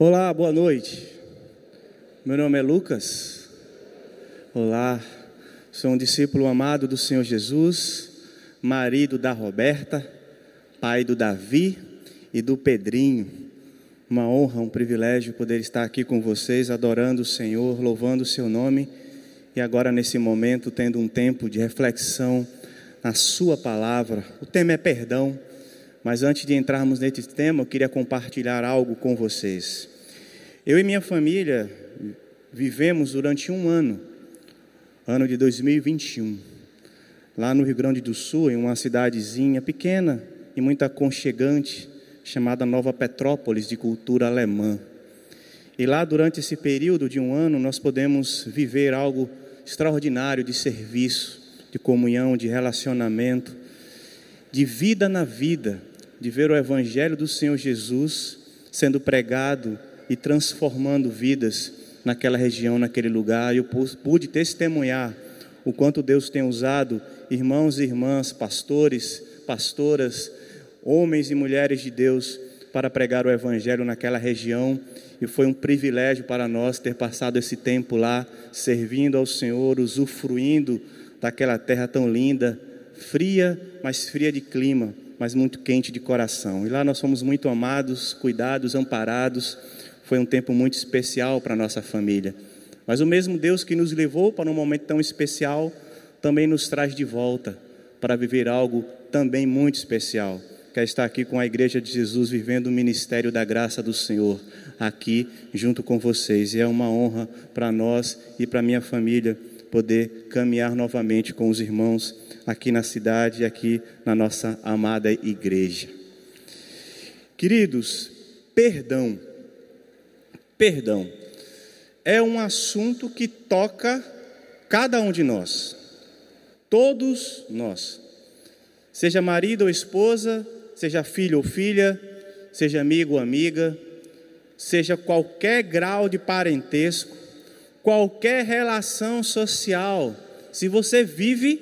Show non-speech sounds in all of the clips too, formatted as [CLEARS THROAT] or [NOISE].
Olá, boa noite. Meu nome é Lucas. Olá, sou um discípulo amado do Senhor Jesus, marido da Roberta, pai do Davi e do Pedrinho. Uma honra, um privilégio poder estar aqui com vocês, adorando o Senhor, louvando o seu nome e agora nesse momento tendo um tempo de reflexão na Sua palavra. O tema é perdão, mas antes de entrarmos nesse tema, eu queria compartilhar algo com vocês. Eu e minha família vivemos durante um ano, ano de 2021, lá no Rio Grande do Sul, em uma cidadezinha pequena e muito aconchegante, chamada Nova Petrópolis, de cultura alemã. E lá, durante esse período de um ano, nós podemos viver algo extraordinário de serviço, de comunhão, de relacionamento, de vida na vida, de ver o Evangelho do Senhor Jesus sendo pregado e transformando vidas naquela região, naquele lugar. Eu pude testemunhar o quanto Deus tem usado irmãos e irmãs, pastores, pastoras, homens e mulheres de Deus para pregar o Evangelho naquela região e foi um privilégio para nós ter passado esse tempo lá, servindo ao Senhor, usufruindo daquela terra tão linda, fria, mas fria de clima, mas muito quente de coração. E lá nós fomos muito amados, cuidados, amparados. Foi um tempo muito especial para a nossa família. Mas o mesmo Deus que nos levou para um momento tão especial, também nos traz de volta para viver algo também muito especial quer estar aqui com a Igreja de Jesus, vivendo o ministério da graça do Senhor, aqui junto com vocês. E é uma honra para nós e para minha família poder caminhar novamente com os irmãos aqui na cidade e aqui na nossa amada igreja. Queridos, perdão. Perdão é um assunto que toca cada um de nós. Todos nós. Seja marido ou esposa, seja filho ou filha, seja amigo ou amiga, seja qualquer grau de parentesco, qualquer relação social, se você vive,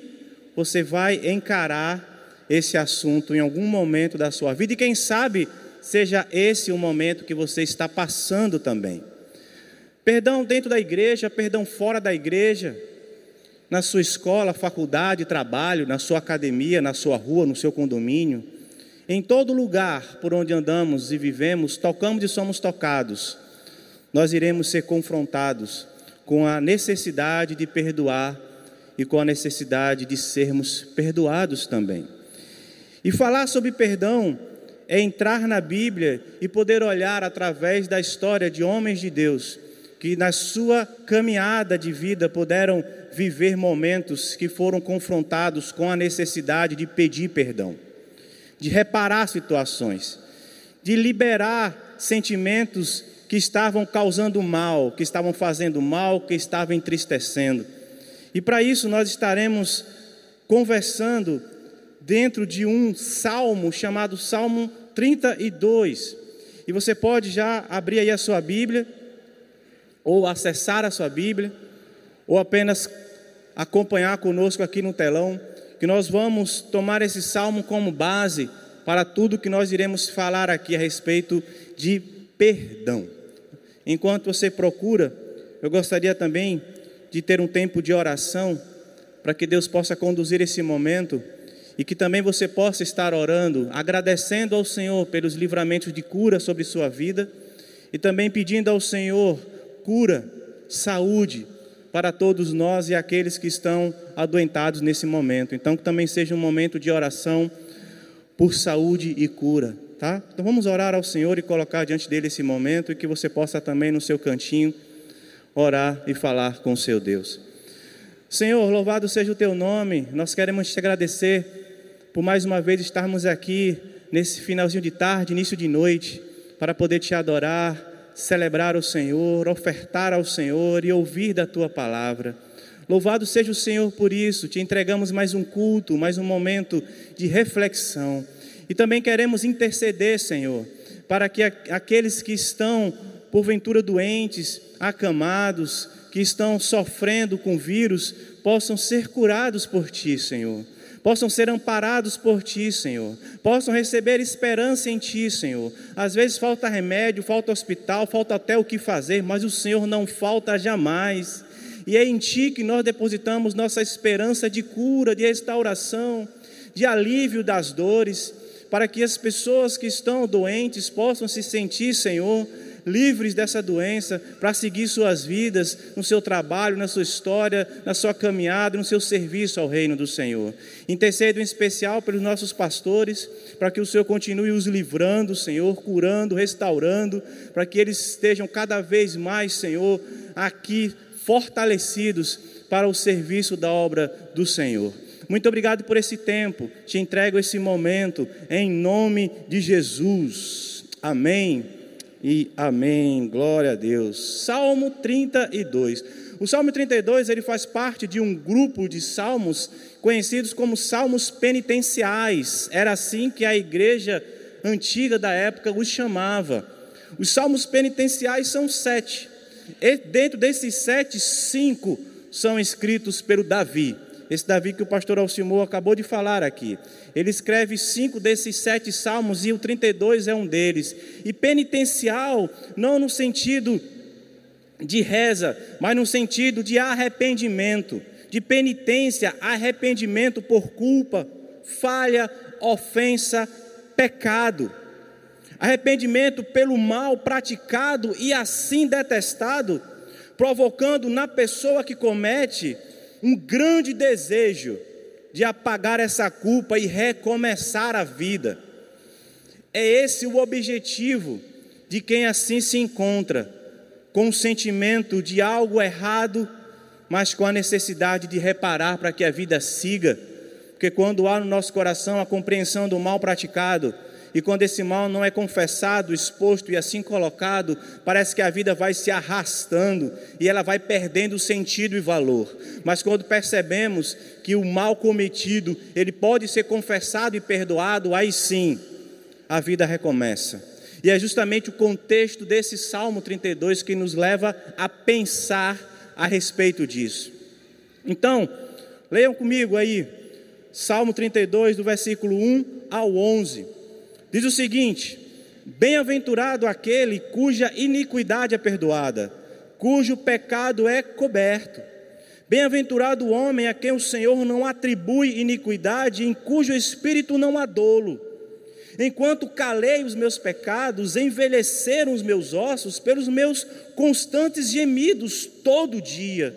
você vai encarar esse assunto em algum momento da sua vida. E quem sabe seja esse o momento que você está passando também. Perdão dentro da igreja, perdão fora da igreja, na sua escola, faculdade, trabalho, na sua academia, na sua rua, no seu condomínio. Em todo lugar por onde andamos e vivemos, tocamos e somos tocados, nós iremos ser confrontados com a necessidade de perdoar e com a necessidade de sermos perdoados também. E falar sobre perdão é entrar na Bíblia e poder olhar através da história de homens de Deus que na sua caminhada de vida puderam viver momentos que foram confrontados com a necessidade de pedir perdão de reparar situações, de liberar sentimentos que estavam causando mal, que estavam fazendo mal, que estavam entristecendo. E para isso nós estaremos conversando dentro de um salmo chamado Salmo 32. E você pode já abrir aí a sua Bíblia, ou acessar a sua Bíblia, ou apenas acompanhar conosco aqui no telão que nós vamos tomar esse salmo como base para tudo que nós iremos falar aqui a respeito de perdão. Enquanto você procura, eu gostaria também de ter um tempo de oração para que Deus possa conduzir esse momento e que também você possa estar orando, agradecendo ao Senhor pelos livramentos de cura sobre sua vida e também pedindo ao Senhor cura, saúde, para todos nós e aqueles que estão adoentados nesse momento. Então, que também seja um momento de oração por saúde e cura, tá? Então, vamos orar ao Senhor e colocar diante dele esse momento e que você possa também no seu cantinho orar e falar com o seu Deus. Senhor, louvado seja o teu nome. Nós queremos te agradecer por mais uma vez estarmos aqui nesse finalzinho de tarde, início de noite, para poder te adorar celebrar o Senhor, ofertar ao Senhor e ouvir da tua palavra. Louvado seja o Senhor por isso, te entregamos mais um culto, mais um momento de reflexão. E também queremos interceder, Senhor, para que aqueles que estão, porventura, doentes, acamados, que estão sofrendo com vírus, possam ser curados por ti, Senhor possam ser amparados por Ti, Senhor, possam receber esperança em Ti, Senhor. Às vezes falta remédio, falta hospital, falta até o que fazer, mas o Senhor não falta jamais. E é em Ti que nós depositamos nossa esperança de cura, de restauração, de alívio das dores, para que as pessoas que estão doentes possam se sentir, Senhor, livres dessa doença, para seguir suas vidas, no seu trabalho, na sua história, na sua caminhada, no seu serviço ao reino do Senhor. Intercedo em especial pelos nossos pastores, para que o Senhor continue os livrando, Senhor, curando, restaurando, para que eles estejam cada vez mais, Senhor, aqui fortalecidos para o serviço da obra do Senhor. Muito obrigado por esse tempo, te entrego esse momento, em nome de Jesus. Amém e amém. Glória a Deus. Salmo 32. O Salmo 32 ele faz parte de um grupo de salmos conhecidos como salmos penitenciais. Era assim que a igreja antiga da época os chamava. Os salmos penitenciais são sete. E dentro desses sete, cinco são escritos pelo Davi. Esse Davi que o pastor Alcimor acabou de falar aqui. Ele escreve cinco desses sete salmos e o 32 é um deles. E penitencial, não no sentido de reza, mas no sentido de arrependimento, de penitência, arrependimento por culpa, falha, ofensa, pecado. Arrependimento pelo mal praticado e assim detestado, provocando na pessoa que comete um grande desejo de apagar essa culpa e recomeçar a vida. É esse o objetivo de quem assim se encontra, com o sentimento de algo errado, mas com a necessidade de reparar para que a vida siga. Porque quando há no nosso coração a compreensão do mal praticado, e quando esse mal não é confessado, exposto e assim colocado, parece que a vida vai se arrastando e ela vai perdendo sentido e valor. Mas quando percebemos que o mal cometido, ele pode ser confessado e perdoado, aí sim a vida recomeça. E é justamente o contexto desse Salmo 32 que nos leva a pensar a respeito disso. Então, leiam comigo aí, Salmo 32, do versículo 1 ao 11. Diz o seguinte: Bem-aventurado aquele cuja iniquidade é perdoada, cujo pecado é coberto. Bem-aventurado o homem a quem o Senhor não atribui iniquidade, em cujo espírito não há dolo. Enquanto calei os meus pecados, envelheceram os meus ossos pelos meus constantes gemidos todo dia.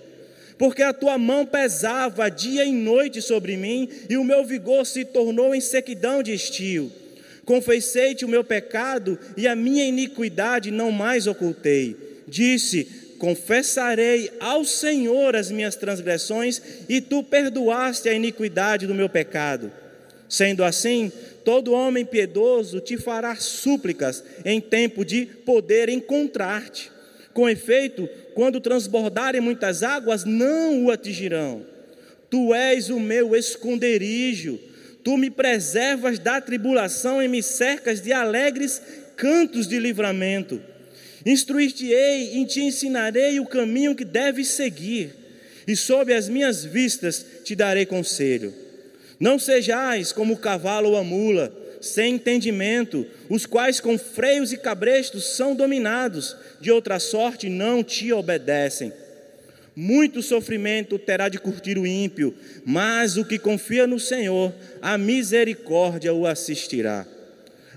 Porque a tua mão pesava dia e noite sobre mim, e o meu vigor se tornou em sequidão de estio. Confessei-te o meu pecado e a minha iniquidade não mais ocultei. Disse: Confessarei ao Senhor as minhas transgressões e tu perdoaste a iniquidade do meu pecado. Sendo assim, todo homem piedoso te fará súplicas em tempo de poder encontrar-te. Com efeito, quando transbordarem muitas águas, não o atingirão. Tu és o meu esconderijo Tu me preservas da tribulação e me cercas de alegres cantos de livramento. Instruir-te-ei e te ensinarei o caminho que deves seguir, e sob as minhas vistas te darei conselho. Não sejais como o cavalo ou a mula, sem entendimento, os quais com freios e cabrestos são dominados, de outra sorte não te obedecem. Muito sofrimento terá de curtir o ímpio, mas o que confia no Senhor, a misericórdia o assistirá.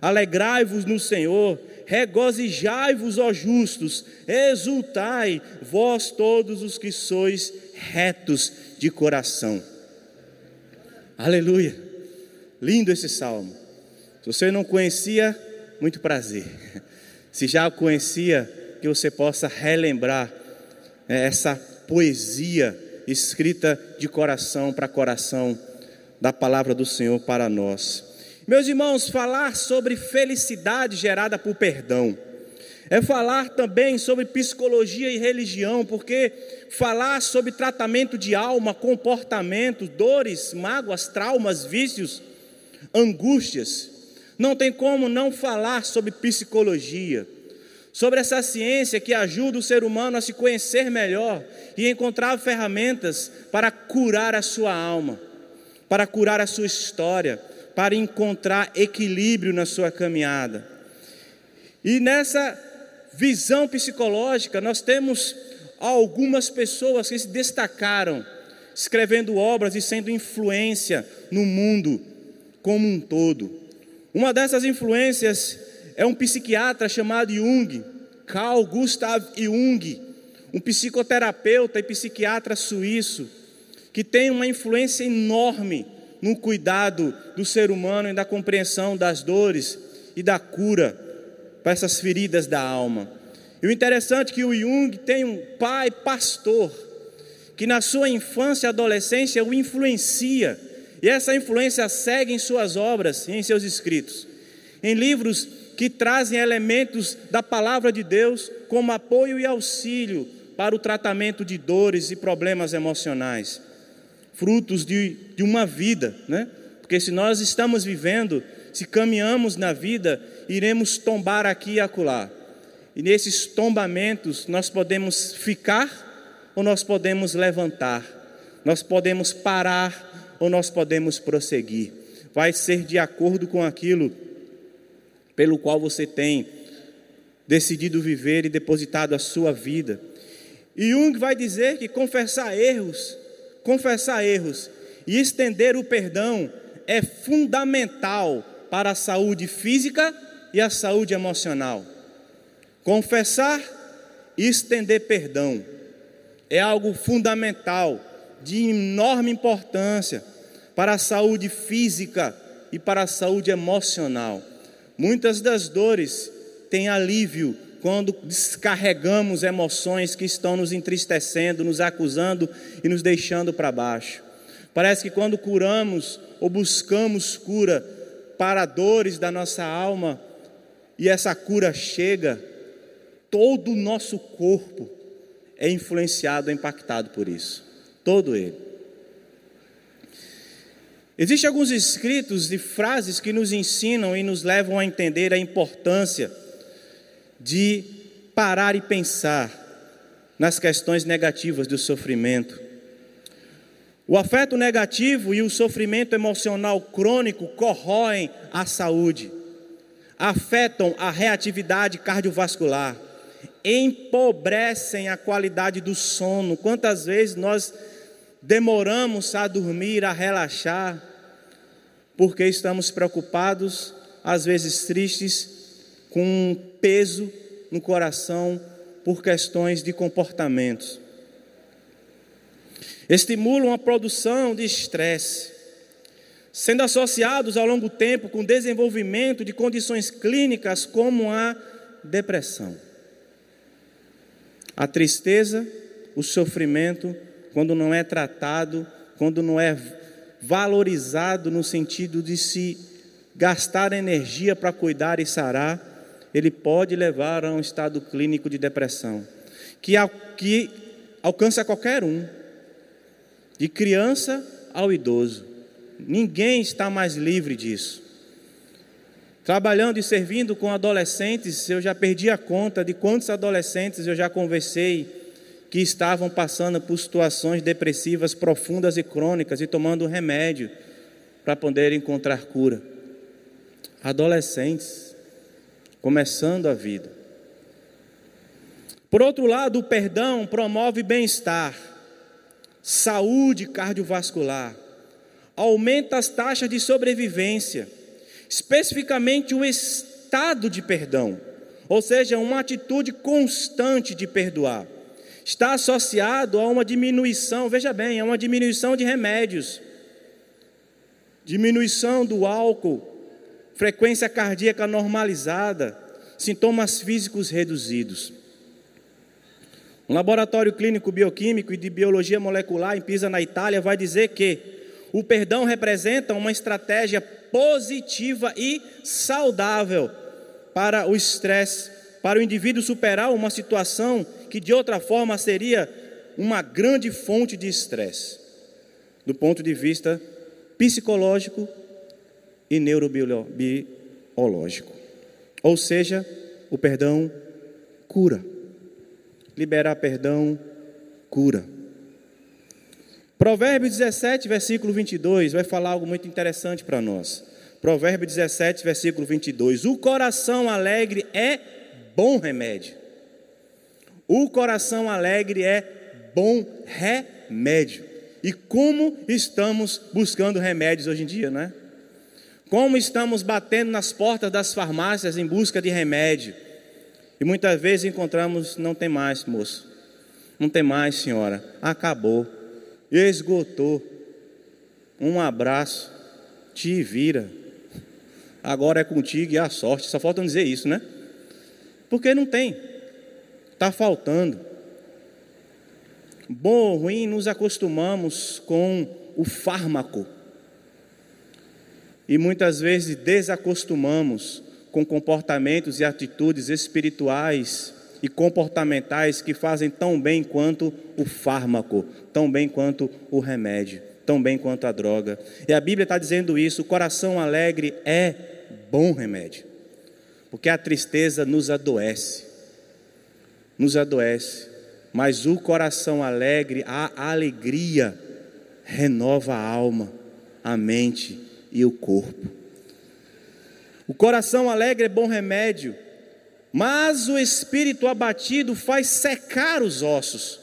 Alegrai-vos no Senhor, regozijai-vos, ó justos, exultai, vós todos os que sois retos de coração. Aleluia! Lindo esse salmo. Se você não conhecia, muito prazer. Se já o conhecia, que você possa relembrar é, essa poesia escrita de coração para coração da palavra do Senhor para nós. Meus irmãos, falar sobre felicidade gerada por perdão é falar também sobre psicologia e religião, porque falar sobre tratamento de alma, comportamento, dores, mágoas, traumas, vícios, angústias, não tem como não falar sobre psicologia sobre essa ciência que ajuda o ser humano a se conhecer melhor e encontrar ferramentas para curar a sua alma, para curar a sua história, para encontrar equilíbrio na sua caminhada. E nessa visão psicológica, nós temos algumas pessoas que se destacaram escrevendo obras e sendo influência no mundo como um todo. Uma dessas influências é um psiquiatra chamado Jung, Carl Gustav Jung, um psicoterapeuta e psiquiatra suíço, que tem uma influência enorme no cuidado do ser humano e da compreensão das dores e da cura para essas feridas da alma. E o interessante é que o Jung tem um pai pastor que na sua infância e adolescência o influencia, e essa influência segue em suas obras e em seus escritos, em livros que trazem elementos da palavra de Deus como apoio e auxílio para o tratamento de dores e problemas emocionais, frutos de, de uma vida, né? Porque se nós estamos vivendo, se caminhamos na vida, iremos tombar aqui e acolá. E nesses tombamentos nós podemos ficar ou nós podemos levantar, nós podemos parar ou nós podemos prosseguir. Vai ser de acordo com aquilo pelo qual você tem decidido viver e depositado a sua vida. E Jung vai dizer que confessar erros, confessar erros e estender o perdão é fundamental para a saúde física e a saúde emocional. Confessar e estender perdão é algo fundamental, de enorme importância para a saúde física e para a saúde emocional. Muitas das dores têm alívio quando descarregamos emoções que estão nos entristecendo, nos acusando e nos deixando para baixo. Parece que quando curamos ou buscamos cura para dores da nossa alma e essa cura chega, todo o nosso corpo é influenciado, é impactado por isso. Todo ele. Existem alguns escritos e frases que nos ensinam e nos levam a entender a importância de parar e pensar nas questões negativas do sofrimento. O afeto negativo e o sofrimento emocional crônico corroem a saúde, afetam a reatividade cardiovascular, empobrecem a qualidade do sono. Quantas vezes nós demoramos a dormir, a relaxar, porque estamos preocupados, às vezes tristes, com um peso no coração por questões de comportamentos. Estimulam a produção de estresse, sendo associados ao longo tempo com desenvolvimento de condições clínicas como a depressão. A tristeza, o sofrimento, quando não é tratado, quando não é valorizado no sentido de se gastar energia para cuidar e sarar, ele pode levar a um estado clínico de depressão, que, que alcança qualquer um, de criança ao idoso. Ninguém está mais livre disso. Trabalhando e servindo com adolescentes, eu já perdi a conta de quantos adolescentes eu já conversei que estavam passando por situações depressivas profundas e crônicas e tomando remédio para poder encontrar cura. Adolescentes, começando a vida. Por outro lado, o perdão promove bem-estar, saúde cardiovascular, aumenta as taxas de sobrevivência, especificamente o estado de perdão, ou seja, uma atitude constante de perdoar está associado a uma diminuição, veja bem, a uma diminuição de remédios, diminuição do álcool, frequência cardíaca normalizada, sintomas físicos reduzidos. Um laboratório clínico bioquímico e de biologia molecular em Pisa, na Itália, vai dizer que o perdão representa uma estratégia positiva e saudável para o estresse, para o indivíduo superar uma situação que de outra forma seria uma grande fonte de estresse, do ponto de vista psicológico e neurobiológico. Ou seja, o perdão cura. Liberar perdão cura. Provérbios 17, versículo 22, vai falar algo muito interessante para nós. Provérbio 17, versículo 22. O coração alegre é bom remédio. O coração alegre é bom remédio. E como estamos buscando remédios hoje em dia, né? Como estamos batendo nas portas das farmácias em busca de remédio. E muitas vezes encontramos, não tem mais, moço. Não tem mais, senhora. Acabou. Esgotou. Um abraço. Te vira agora é contigo e a sorte. Só falta dizer isso, né? Porque não tem, está faltando. Bom ou ruim, nos acostumamos com o fármaco e muitas vezes desacostumamos com comportamentos e atitudes espirituais e comportamentais que fazem tão bem quanto o fármaco, tão bem quanto o remédio, tão bem quanto a droga. E a Bíblia está dizendo isso: o coração alegre é bom remédio, porque a tristeza nos adoece, nos adoece, mas o coração alegre, a alegria, renova a alma, a mente e o corpo. O coração alegre é bom remédio, mas o espírito abatido faz secar os ossos.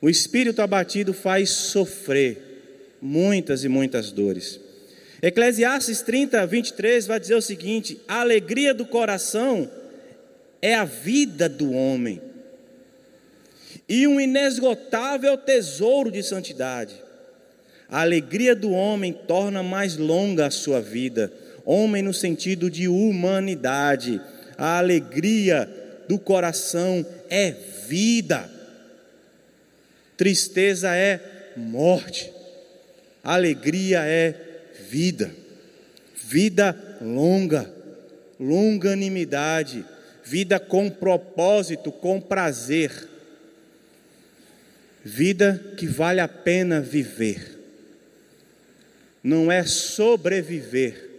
O espírito abatido faz sofrer muitas e muitas dores. Eclesiastes 30, 23 vai dizer o seguinte: a alegria do coração é a vida do homem, e um inesgotável tesouro de santidade. A alegria do homem torna mais longa a sua vida, homem no sentido de humanidade. A alegria do coração é vida, tristeza é morte, alegria é vida, vida longa, longanimidade, vida com propósito, com prazer, vida que vale a pena viver. Não é sobreviver,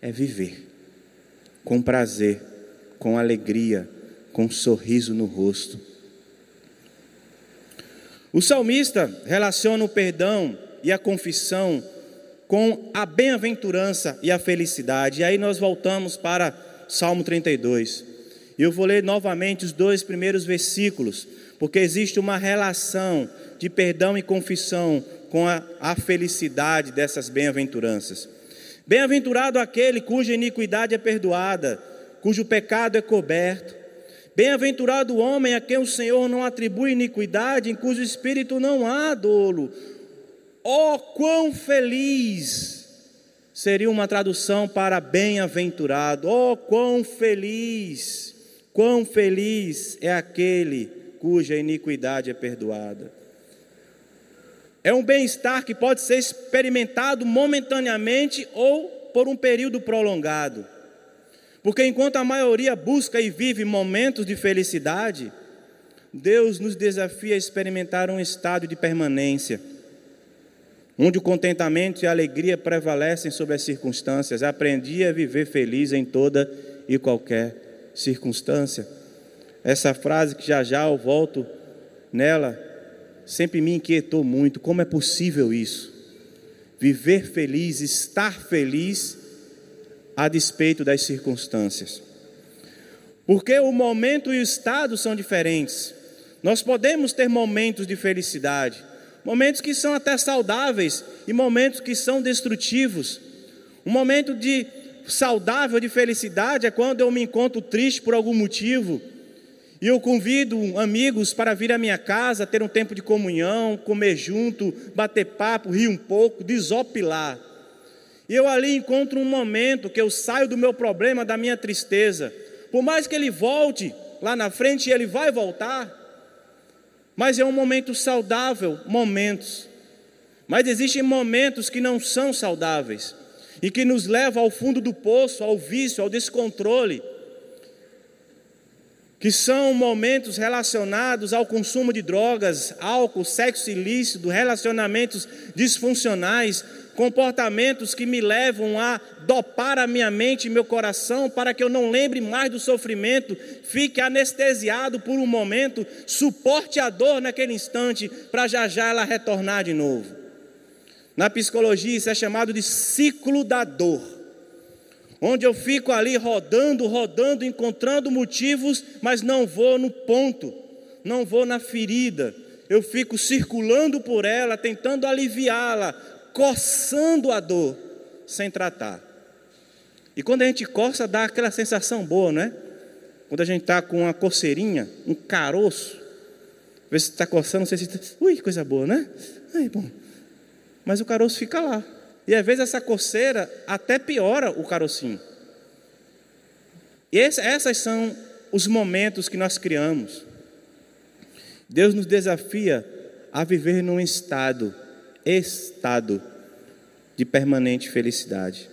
é viver com prazer, com alegria, com um sorriso no rosto. O salmista relaciona o perdão e a confissão com a bem-aventurança e a felicidade. E aí nós voltamos para Salmo 32. E eu vou ler novamente os dois primeiros versículos, porque existe uma relação de perdão e confissão com a, a felicidade dessas bem-aventuranças. Bem-aventurado aquele cuja iniquidade é perdoada, cujo pecado é coberto. Bem-aventurado o homem a quem o Senhor não atribui iniquidade, em cujo espírito não há dolo. Oh, quão feliz! Seria uma tradução para bem-aventurado. Oh, quão feliz! Quão feliz é aquele cuja iniquidade é perdoada. É um bem-estar que pode ser experimentado momentaneamente ou por um período prolongado. Porque enquanto a maioria busca e vive momentos de felicidade, Deus nos desafia a experimentar um estado de permanência onde o contentamento e a alegria prevalecem sobre as circunstâncias. Aprendi a viver feliz em toda e qualquer circunstância. Essa frase que já já eu volto nela, sempre me inquietou muito. Como é possível isso? Viver feliz, estar feliz a despeito das circunstâncias. Porque o momento e o estado são diferentes. Nós podemos ter momentos de felicidade, momentos que são até saudáveis e momentos que são destrutivos. Um momento de saudável de felicidade é quando eu me encontro triste por algum motivo e eu convido amigos para vir à minha casa, ter um tempo de comunhão, comer junto, bater papo, rir um pouco, desopilar. E eu ali encontro um momento que eu saio do meu problema, da minha tristeza. Por mais que ele volte lá na frente, ele vai voltar, mas é um momento saudável, momentos. Mas existem momentos que não são saudáveis e que nos levam ao fundo do poço, ao vício, ao descontrole. que são momentos relacionados ao consumo de drogas, álcool, sexo ilícito, relacionamentos disfuncionais, comportamentos que me levam a dopar a minha mente e meu coração para que eu não lembre mais do sofrimento, fique anestesiado por um momento, suporte a dor naquele instante para já já ela retornar de novo. Na psicologia isso é chamado de ciclo da dor onde eu fico ali rodando, rodando, encontrando motivos, mas não vou no ponto, não vou na ferida. Eu fico circulando por ela, tentando aliviá-la, coçando a dor, sem tratar. E quando a gente coça, dá aquela sensação boa, não é? Quando a gente está com uma coceirinha, um caroço, vê se está coçando, você se. Ui, coisa boa, né? Ai, bom. Mas o caroço fica lá. E às vezes essa coceira até piora o carocinho. E esse, essas são os momentos que nós criamos. Deus nos desafia a viver num estado, estado de permanente felicidade.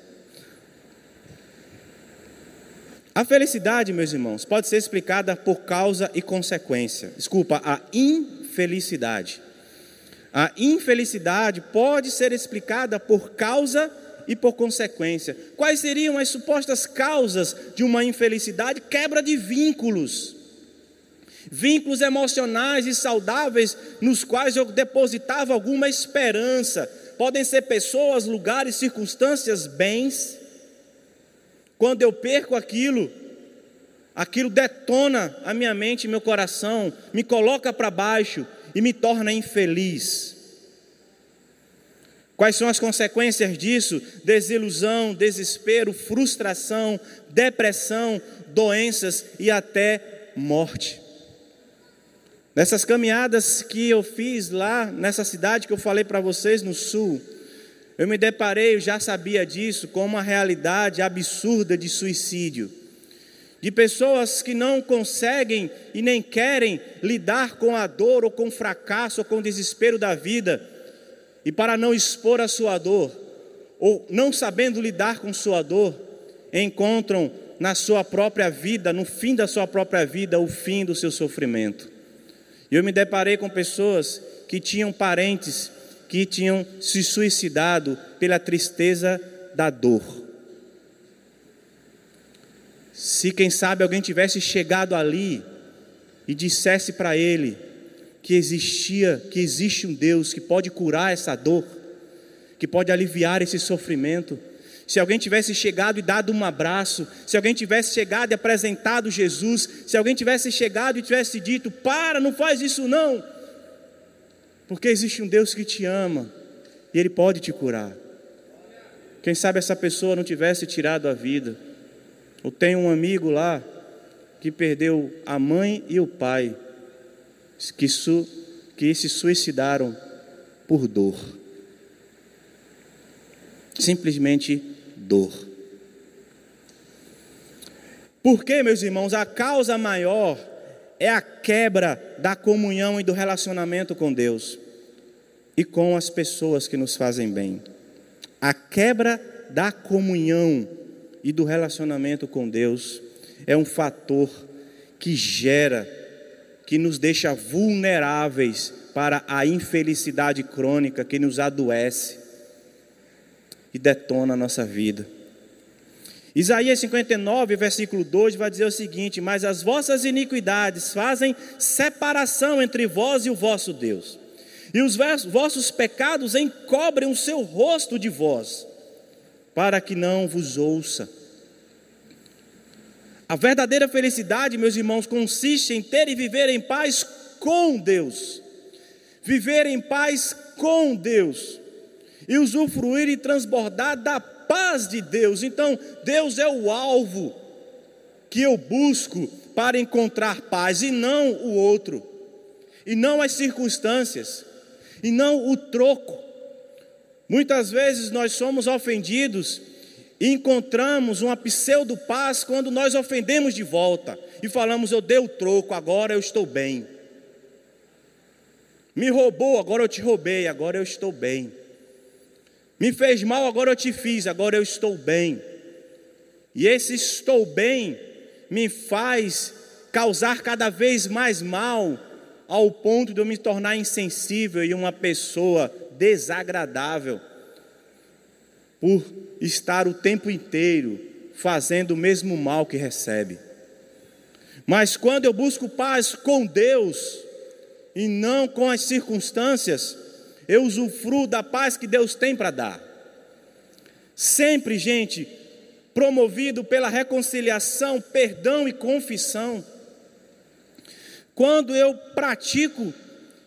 A felicidade, meus irmãos, pode ser explicada por causa e consequência. Desculpa, a infelicidade. A infelicidade pode ser explicada por causa e por consequência. Quais seriam as supostas causas de uma infelicidade? Quebra de vínculos. Vínculos emocionais e saudáveis nos quais eu depositava alguma esperança. Podem ser pessoas, lugares, circunstâncias, bens. Quando eu perco aquilo, aquilo detona a minha mente e meu coração, me coloca para baixo, e me torna infeliz. Quais são as consequências disso? Desilusão, desespero, frustração, depressão, doenças e até morte. Nessas caminhadas que eu fiz lá nessa cidade que eu falei para vocês no sul, eu me deparei, eu já sabia disso, com uma realidade absurda de suicídio de pessoas que não conseguem e nem querem lidar com a dor ou com o fracasso ou com o desespero da vida, e para não expor a sua dor, ou não sabendo lidar com sua dor, encontram na sua própria vida, no fim da sua própria vida, o fim do seu sofrimento. E eu me deparei com pessoas que tinham parentes que tinham se suicidado pela tristeza da dor se quem sabe alguém tivesse chegado ali e dissesse para ele que existia, que existe um Deus que pode curar essa dor, que pode aliviar esse sofrimento. Se alguém tivesse chegado e dado um abraço, se alguém tivesse chegado e apresentado Jesus, se alguém tivesse chegado e tivesse dito: "Para, não faz isso não". Porque existe um Deus que te ama e ele pode te curar. Quem sabe essa pessoa não tivesse tirado a vida eu tenho um amigo lá que perdeu a mãe e o pai, que, su, que se suicidaram por dor. Simplesmente dor. Porque, meus irmãos, a causa maior é a quebra da comunhão e do relacionamento com Deus e com as pessoas que nos fazem bem. A quebra da comunhão e do relacionamento com Deus é um fator que gera, que nos deixa vulneráveis para a infelicidade crônica que nos adoece e detona a nossa vida. Isaías 59, versículo 2 vai dizer o seguinte: Mas as vossas iniquidades fazem separação entre vós e o vosso Deus, e os vossos pecados encobrem o seu rosto de vós, para que não vos ouça. A verdadeira felicidade, meus irmãos, consiste em ter e viver em paz com Deus. Viver em paz com Deus. E usufruir e transbordar da paz de Deus. Então, Deus é o alvo que eu busco para encontrar paz e não o outro. E não as circunstâncias. E não o troco. Muitas vezes nós somos ofendidos e encontramos uma pseudo-paz quando nós ofendemos de volta e falamos: Eu dei o troco, agora eu estou bem. Me roubou, agora eu te roubei, agora eu estou bem. Me fez mal, agora eu te fiz, agora eu estou bem. E esse estou bem me faz causar cada vez mais mal, ao ponto de eu me tornar insensível e uma pessoa desagradável, por estar o tempo inteiro fazendo o mesmo mal que recebe. Mas quando eu busco paz com Deus e não com as circunstâncias, eu usufruo da paz que Deus tem para dar. Sempre, gente, promovido pela reconciliação, perdão e confissão. Quando eu pratico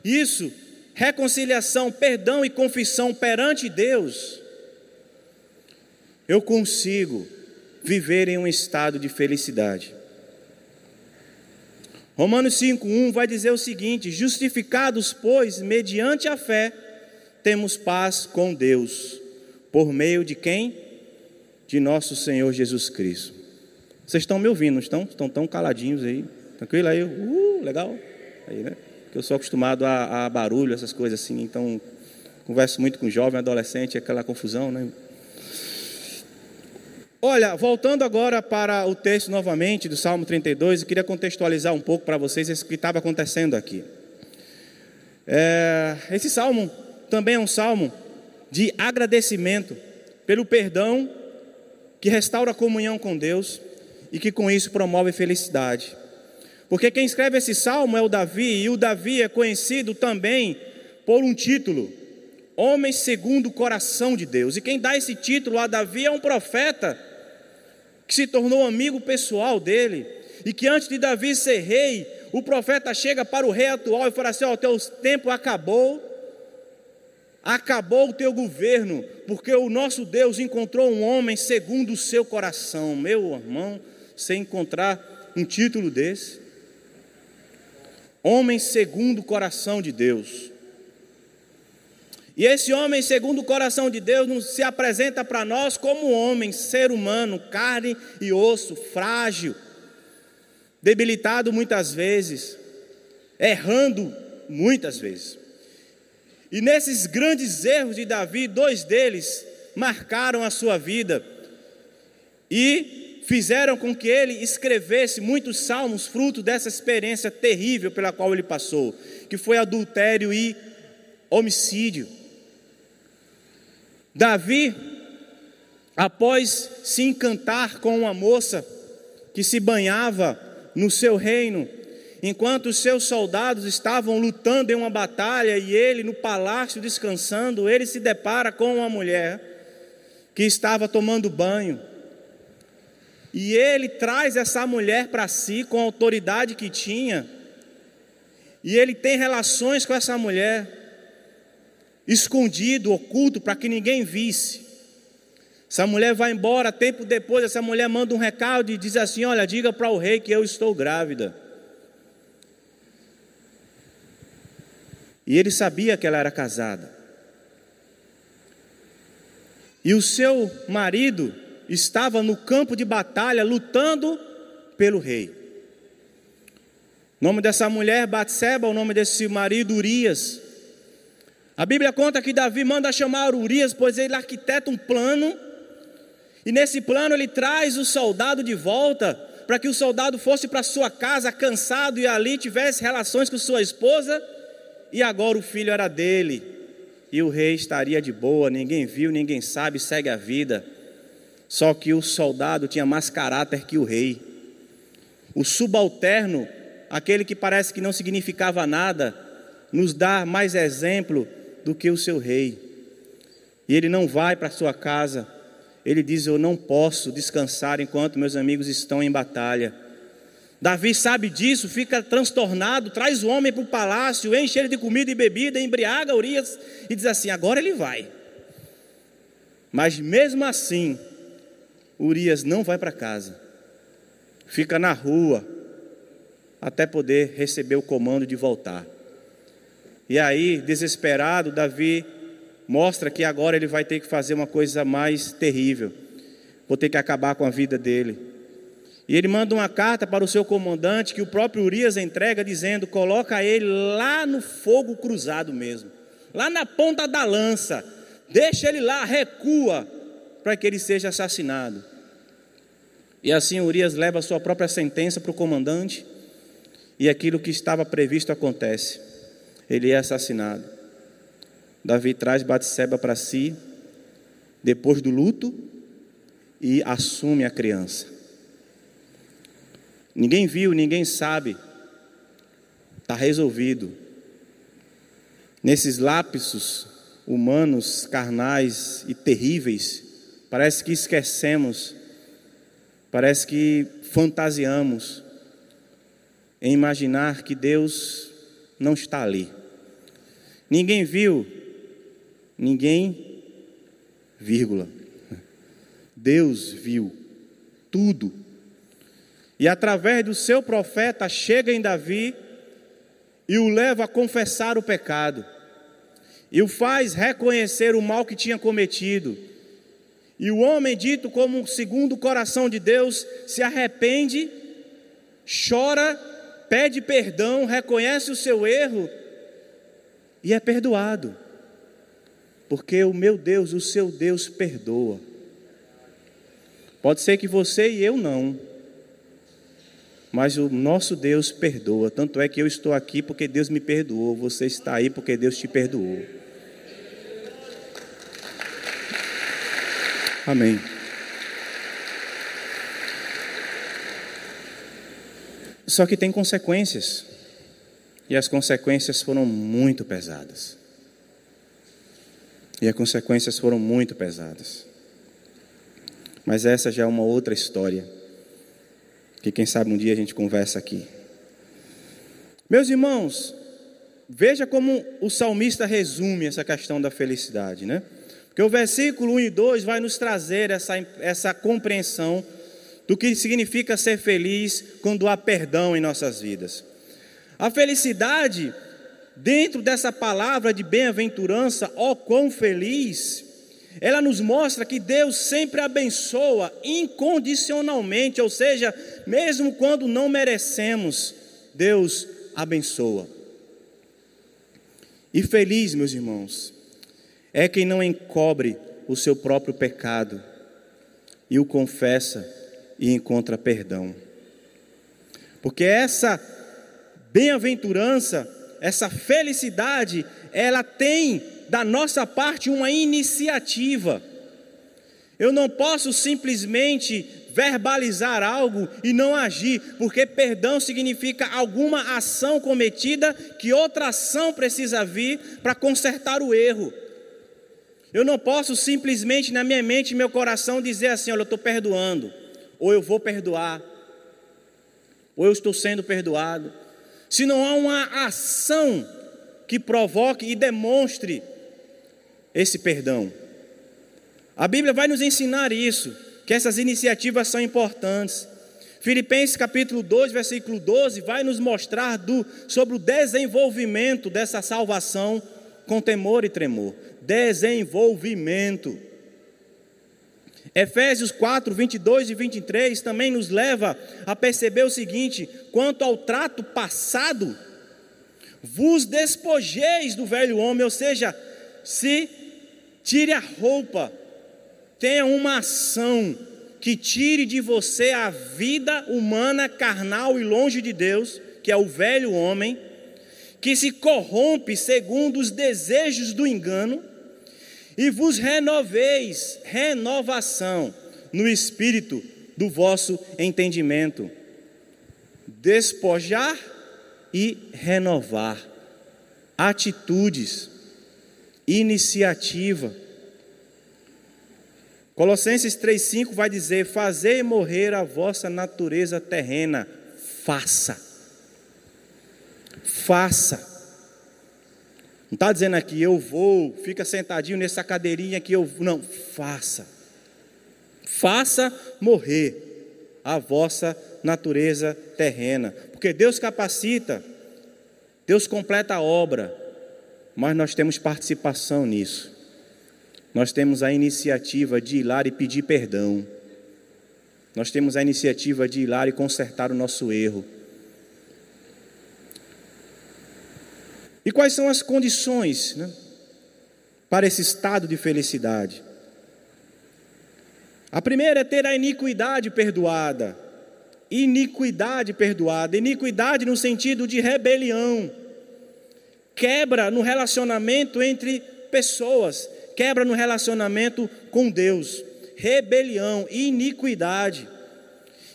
isso, reconciliação, perdão e confissão perante Deus, eu consigo viver em um estado de felicidade. Romanos 5:1 vai dizer o seguinte: Justificados, pois, mediante a fé, temos paz com Deus, por meio de quem? De nosso Senhor Jesus Cristo. Vocês estão me ouvindo, estão? Estão tão caladinhos aí. Tranquilo aí? Uh, legal. Aí, né? Porque eu sou acostumado a, a barulho, essas coisas assim, então converso muito com jovem, adolescente, aquela confusão, né? Olha, voltando agora para o texto novamente do Salmo 32, eu queria contextualizar um pouco para vocês o que estava acontecendo aqui. É, esse salmo também é um salmo de agradecimento pelo perdão que restaura a comunhão com Deus e que com isso promove felicidade. Porque quem escreve esse salmo é o Davi, e o Davi é conhecido também por um título, Homem segundo o coração de Deus. E quem dá esse título a Davi é um profeta que se tornou amigo pessoal dele, e que antes de Davi ser rei, o profeta chega para o rei atual e fala assim: Ó, oh, teu tempo acabou, acabou o teu governo, porque o nosso Deus encontrou um homem segundo o seu coração. Meu irmão, você encontrar um título desse, homem segundo o coração de Deus. E esse homem, segundo o coração de Deus, se apresenta para nós como homem, ser humano, carne e osso, frágil, debilitado muitas vezes, errando muitas vezes. E nesses grandes erros de Davi, dois deles marcaram a sua vida e fizeram com que ele escrevesse muitos salmos, fruto dessa experiência terrível pela qual ele passou, que foi adultério e homicídio. Davi, após se encantar com uma moça que se banhava no seu reino, enquanto seus soldados estavam lutando em uma batalha e ele no palácio descansando, ele se depara com uma mulher que estava tomando banho. E ele traz essa mulher para si com a autoridade que tinha, e ele tem relações com essa mulher, escondido, oculto, para que ninguém visse. Essa mulher vai embora, tempo depois, essa mulher manda um recado e diz assim: Olha, diga para o rei que eu estou grávida. E ele sabia que ela era casada. E o seu marido estava no campo de batalha lutando pelo rei. O nome dessa mulher, Batseba, o nome desse marido, Urias. A Bíblia conta que Davi manda chamar Urias, pois ele arquiteta um plano, e nesse plano ele traz o soldado de volta, para que o soldado fosse para sua casa cansado e ali tivesse relações com sua esposa e agora o filho era dele, e o rei estaria de boa, ninguém viu, ninguém sabe, segue a vida. Só que o soldado tinha mais caráter que o rei. O subalterno, aquele que parece que não significava nada, nos dá mais exemplo do que o seu rei. E ele não vai para sua casa, ele diz: Eu não posso descansar enquanto meus amigos estão em batalha. Davi sabe disso, fica transtornado, traz o homem para o palácio, enche ele de comida e bebida, embriaga Urias e diz assim: agora ele vai. Mas mesmo assim, Urias não vai para casa, fica na rua até poder receber o comando de voltar. E aí, desesperado, Davi mostra que agora ele vai ter que fazer uma coisa mais terrível. Vou ter que acabar com a vida dele. E ele manda uma carta para o seu comandante que o próprio Urias entrega, dizendo: coloca ele lá no fogo cruzado mesmo, lá na ponta da lança, deixa ele lá, recua, para que ele seja assassinado. E assim Urias leva a sua própria sentença para o comandante, e aquilo que estava previsto acontece. Ele é assassinado. Davi traz Batseba para si, depois do luto, e assume a criança. Ninguém viu, ninguém sabe. Está resolvido. Nesses lapsos humanos, carnais e terríveis, parece que esquecemos, parece que fantasiamos em imaginar que Deus não está ali. Ninguém viu, ninguém, vírgula. Deus viu tudo. E através do seu profeta chega em Davi e o leva a confessar o pecado. E o faz reconhecer o mal que tinha cometido. E o homem, dito como segundo o coração de Deus, se arrepende, chora, pede perdão, reconhece o seu erro e é perdoado. Porque o meu Deus, o seu Deus, perdoa. Pode ser que você e eu não, mas o nosso Deus perdoa. Tanto é que eu estou aqui porque Deus me perdoou, você está aí porque Deus te perdoou. Amém. Só que tem consequências. E as consequências foram muito pesadas. E as consequências foram muito pesadas. Mas essa já é uma outra história. Que quem sabe um dia a gente conversa aqui. Meus irmãos, veja como o salmista resume essa questão da felicidade, né? Porque o versículo 1 e 2 vai nos trazer essa, essa compreensão do que significa ser feliz quando há perdão em nossas vidas. A felicidade, dentro dessa palavra de bem-aventurança, ó quão feliz, ela nos mostra que Deus sempre abençoa incondicionalmente, ou seja, mesmo quando não merecemos, Deus abençoa. E feliz, meus irmãos, é quem não encobre o seu próprio pecado e o confessa e encontra perdão. Porque essa bem-aventurança, essa felicidade, ela tem da nossa parte uma iniciativa. Eu não posso simplesmente verbalizar algo e não agir, porque perdão significa alguma ação cometida que outra ação precisa vir para consertar o erro. Eu não posso simplesmente na minha mente meu coração dizer assim: olha, eu estou perdoando, ou eu vou perdoar, ou eu estou sendo perdoado. Se não há uma ação que provoque e demonstre esse perdão. A Bíblia vai nos ensinar isso, que essas iniciativas são importantes. Filipenses capítulo 2, versículo 12, vai nos mostrar do, sobre o desenvolvimento dessa salvação com temor e tremor. Desenvolvimento. Efésios 4, 22 e 23 também nos leva a perceber o seguinte: quanto ao trato passado, vos despojeis do velho homem, ou seja, se tire a roupa, tenha uma ação que tire de você a vida humana, carnal e longe de Deus, que é o velho homem, que se corrompe segundo os desejos do engano, e vos renoveis, renovação no espírito do vosso entendimento. Despojar e renovar atitudes iniciativa. Colossenses 3,5 vai dizer: Fazei morrer a vossa natureza terrena, faça. Faça. Não está dizendo aqui, eu vou, fica sentadinho nessa cadeirinha que eu. Não, faça. Faça morrer a vossa natureza terrena. Porque Deus capacita, Deus completa a obra mas nós temos participação nisso. Nós temos a iniciativa de ir lá e pedir perdão. Nós temos a iniciativa de ir lá e consertar o nosso erro. E quais são as condições né, para esse estado de felicidade? A primeira é ter a iniquidade perdoada. iniquidade perdoada, iniquidade no sentido de rebelião, quebra no relacionamento entre pessoas, quebra no relacionamento com Deus, rebelião, iniquidade,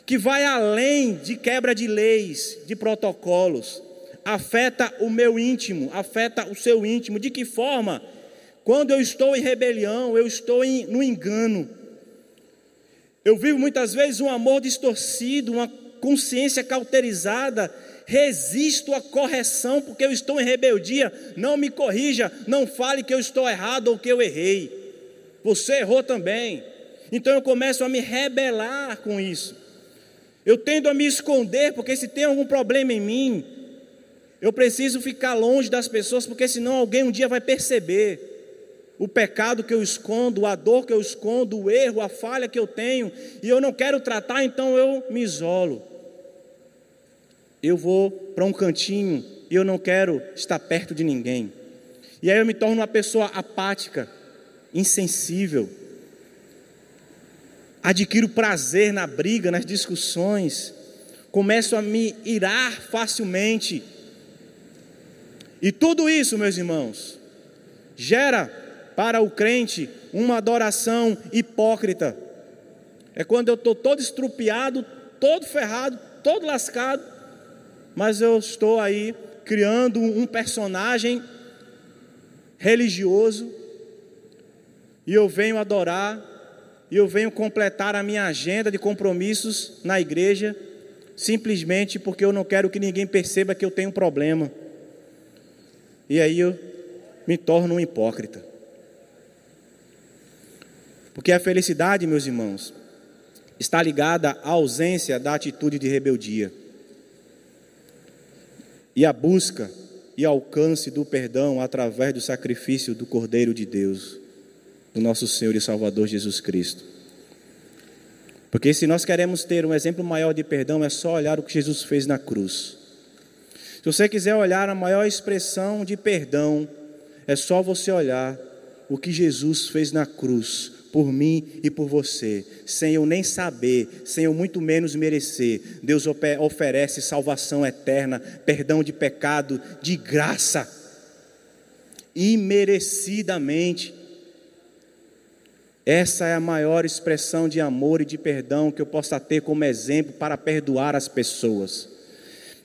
que vai além de quebra de leis, de protocolos, afeta o meu íntimo, afeta o seu íntimo. De que forma? Quando eu estou em rebelião, eu estou em, no engano. Eu vivo muitas vezes um amor distorcido, uma consciência cauterizada, resisto à correção porque eu estou em rebeldia. Não me corrija, não fale que eu estou errado ou que eu errei. Você errou também. Então eu começo a me rebelar com isso. Eu tendo a me esconder, porque se tem algum problema em mim, eu preciso ficar longe das pessoas, porque senão alguém um dia vai perceber o pecado que eu escondo, a dor que eu escondo, o erro, a falha que eu tenho, e eu não quero tratar, então eu me isolo. Eu vou para um cantinho e eu não quero estar perto de ninguém. E aí eu me torno uma pessoa apática, insensível. Adquiro prazer na briga, nas discussões. Começo a me irar facilmente. E tudo isso, meus irmãos, gera para o crente uma adoração hipócrita. É quando eu estou todo estrupiado, todo ferrado, todo lascado, mas eu estou aí criando um personagem religioso e eu venho adorar e eu venho completar a minha agenda de compromissos na igreja simplesmente porque eu não quero que ninguém perceba que eu tenho um problema. E aí eu me torno um hipócrita. Porque a felicidade, meus irmãos, está ligada à ausência da atitude de rebeldia. E à busca e alcance do perdão através do sacrifício do Cordeiro de Deus, do nosso Senhor e Salvador Jesus Cristo. Porque se nós queremos ter um exemplo maior de perdão, é só olhar o que Jesus fez na cruz. Se você quiser olhar a maior expressão de perdão, é só você olhar o que Jesus fez na cruz, por mim e por você, sem eu nem saber, sem eu muito menos merecer. Deus oferece salvação eterna, perdão de pecado, de graça, imerecidamente. Essa é a maior expressão de amor e de perdão que eu possa ter como exemplo para perdoar as pessoas.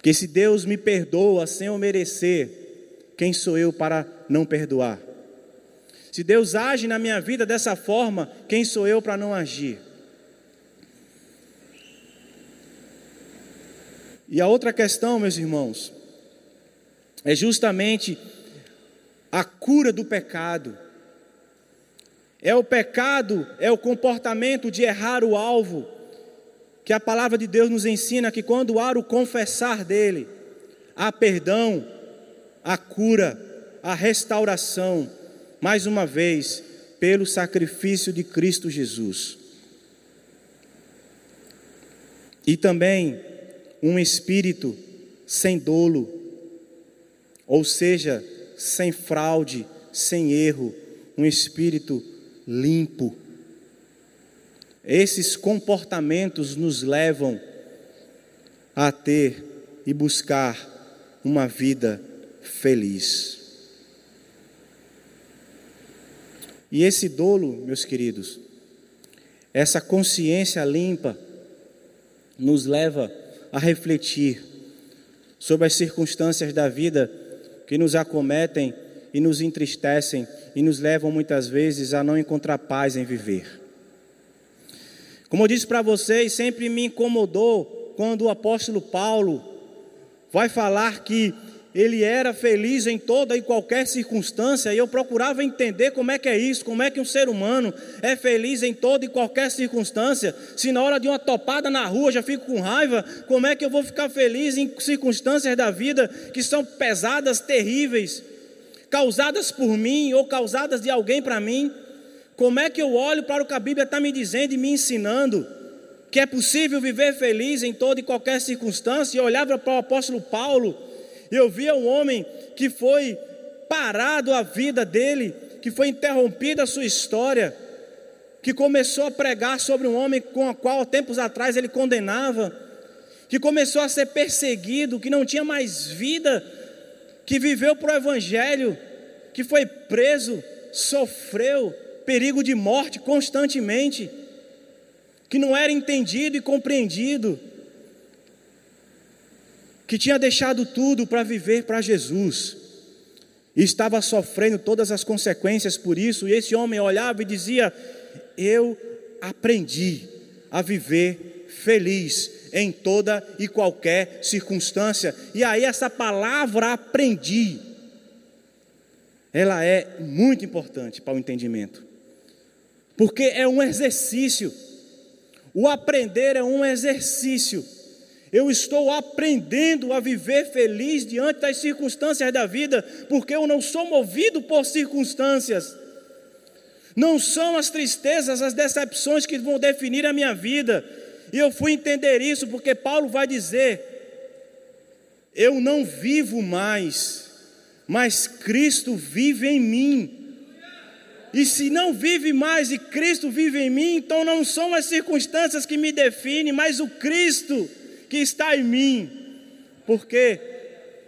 Porque se Deus me perdoa sem eu merecer, quem sou eu para não perdoar? Se Deus age na minha vida dessa forma, quem sou eu para não agir? E a outra questão, meus irmãos, é justamente a cura do pecado. É o pecado, é o comportamento de errar o alvo, que a palavra de Deus nos ensina que quando há o confessar dele, há perdão, há cura, há restauração mais uma vez, pelo sacrifício de Cristo Jesus. E também um espírito sem dolo, ou seja, sem fraude, sem erro, um espírito limpo. Esses comportamentos nos levam a ter e buscar uma vida feliz. E esse dolo, meus queridos, essa consciência limpa, nos leva a refletir sobre as circunstâncias da vida que nos acometem e nos entristecem e nos levam muitas vezes a não encontrar paz em viver. Como eu disse para vocês, sempre me incomodou quando o apóstolo Paulo vai falar que ele era feliz em toda e qualquer circunstância, e eu procurava entender como é que é isso, como é que um ser humano é feliz em toda e qualquer circunstância. Se na hora de uma topada na rua já fico com raiva, como é que eu vou ficar feliz em circunstâncias da vida que são pesadas, terríveis, causadas por mim ou causadas de alguém para mim? Como é que eu olho para o que a Bíblia está me dizendo e me ensinando? Que é possível viver feliz em toda e qualquer circunstância, e eu olhava para o apóstolo Paulo eu via um homem que foi parado a vida dele, que foi interrompida a sua história, que começou a pregar sobre um homem com o qual tempos atrás ele condenava, que começou a ser perseguido, que não tinha mais vida, que viveu para o Evangelho, que foi preso, sofreu perigo de morte constantemente, que não era entendido e compreendido, que tinha deixado tudo para viver para Jesus, e estava sofrendo todas as consequências por isso, e esse homem olhava e dizia: Eu aprendi a viver feliz em toda e qualquer circunstância. E aí, essa palavra aprendi, ela é muito importante para o entendimento, porque é um exercício. O aprender é um exercício. Eu estou aprendendo a viver feliz diante das circunstâncias da vida, porque eu não sou movido por circunstâncias. Não são as tristezas, as decepções que vão definir a minha vida. E eu fui entender isso porque Paulo vai dizer: Eu não vivo mais, mas Cristo vive em mim. E se não vive mais e Cristo vive em mim, então não são as circunstâncias que me definem, mas o Cristo que está em mim. Porque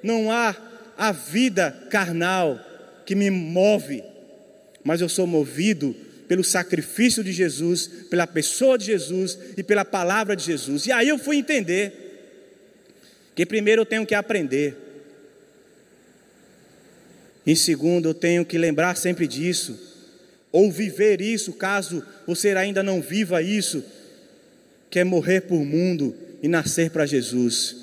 não há a vida carnal que me move, mas eu sou movido pelo sacrifício de Jesus, pela pessoa de Jesus e pela palavra de Jesus. E aí eu fui entender que primeiro eu tenho que aprender. Em segundo, eu tenho que lembrar sempre disso, ou viver isso, caso você ainda não viva isso, que é morrer por mundo e nascer para Jesus,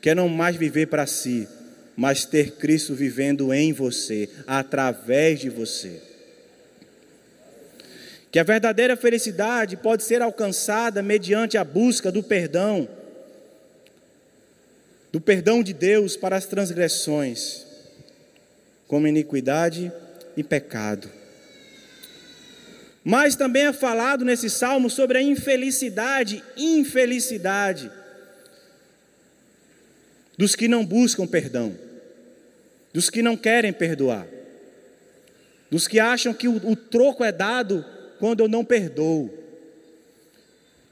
que é não mais viver para si, mas ter Cristo vivendo em você, através de você. Que a verdadeira felicidade pode ser alcançada mediante a busca do perdão, do perdão de Deus para as transgressões, como iniquidade e pecado. Mas também é falado nesse salmo sobre a infelicidade, infelicidade dos que não buscam perdão, dos que não querem perdoar, dos que acham que o, o troco é dado quando eu não perdoo.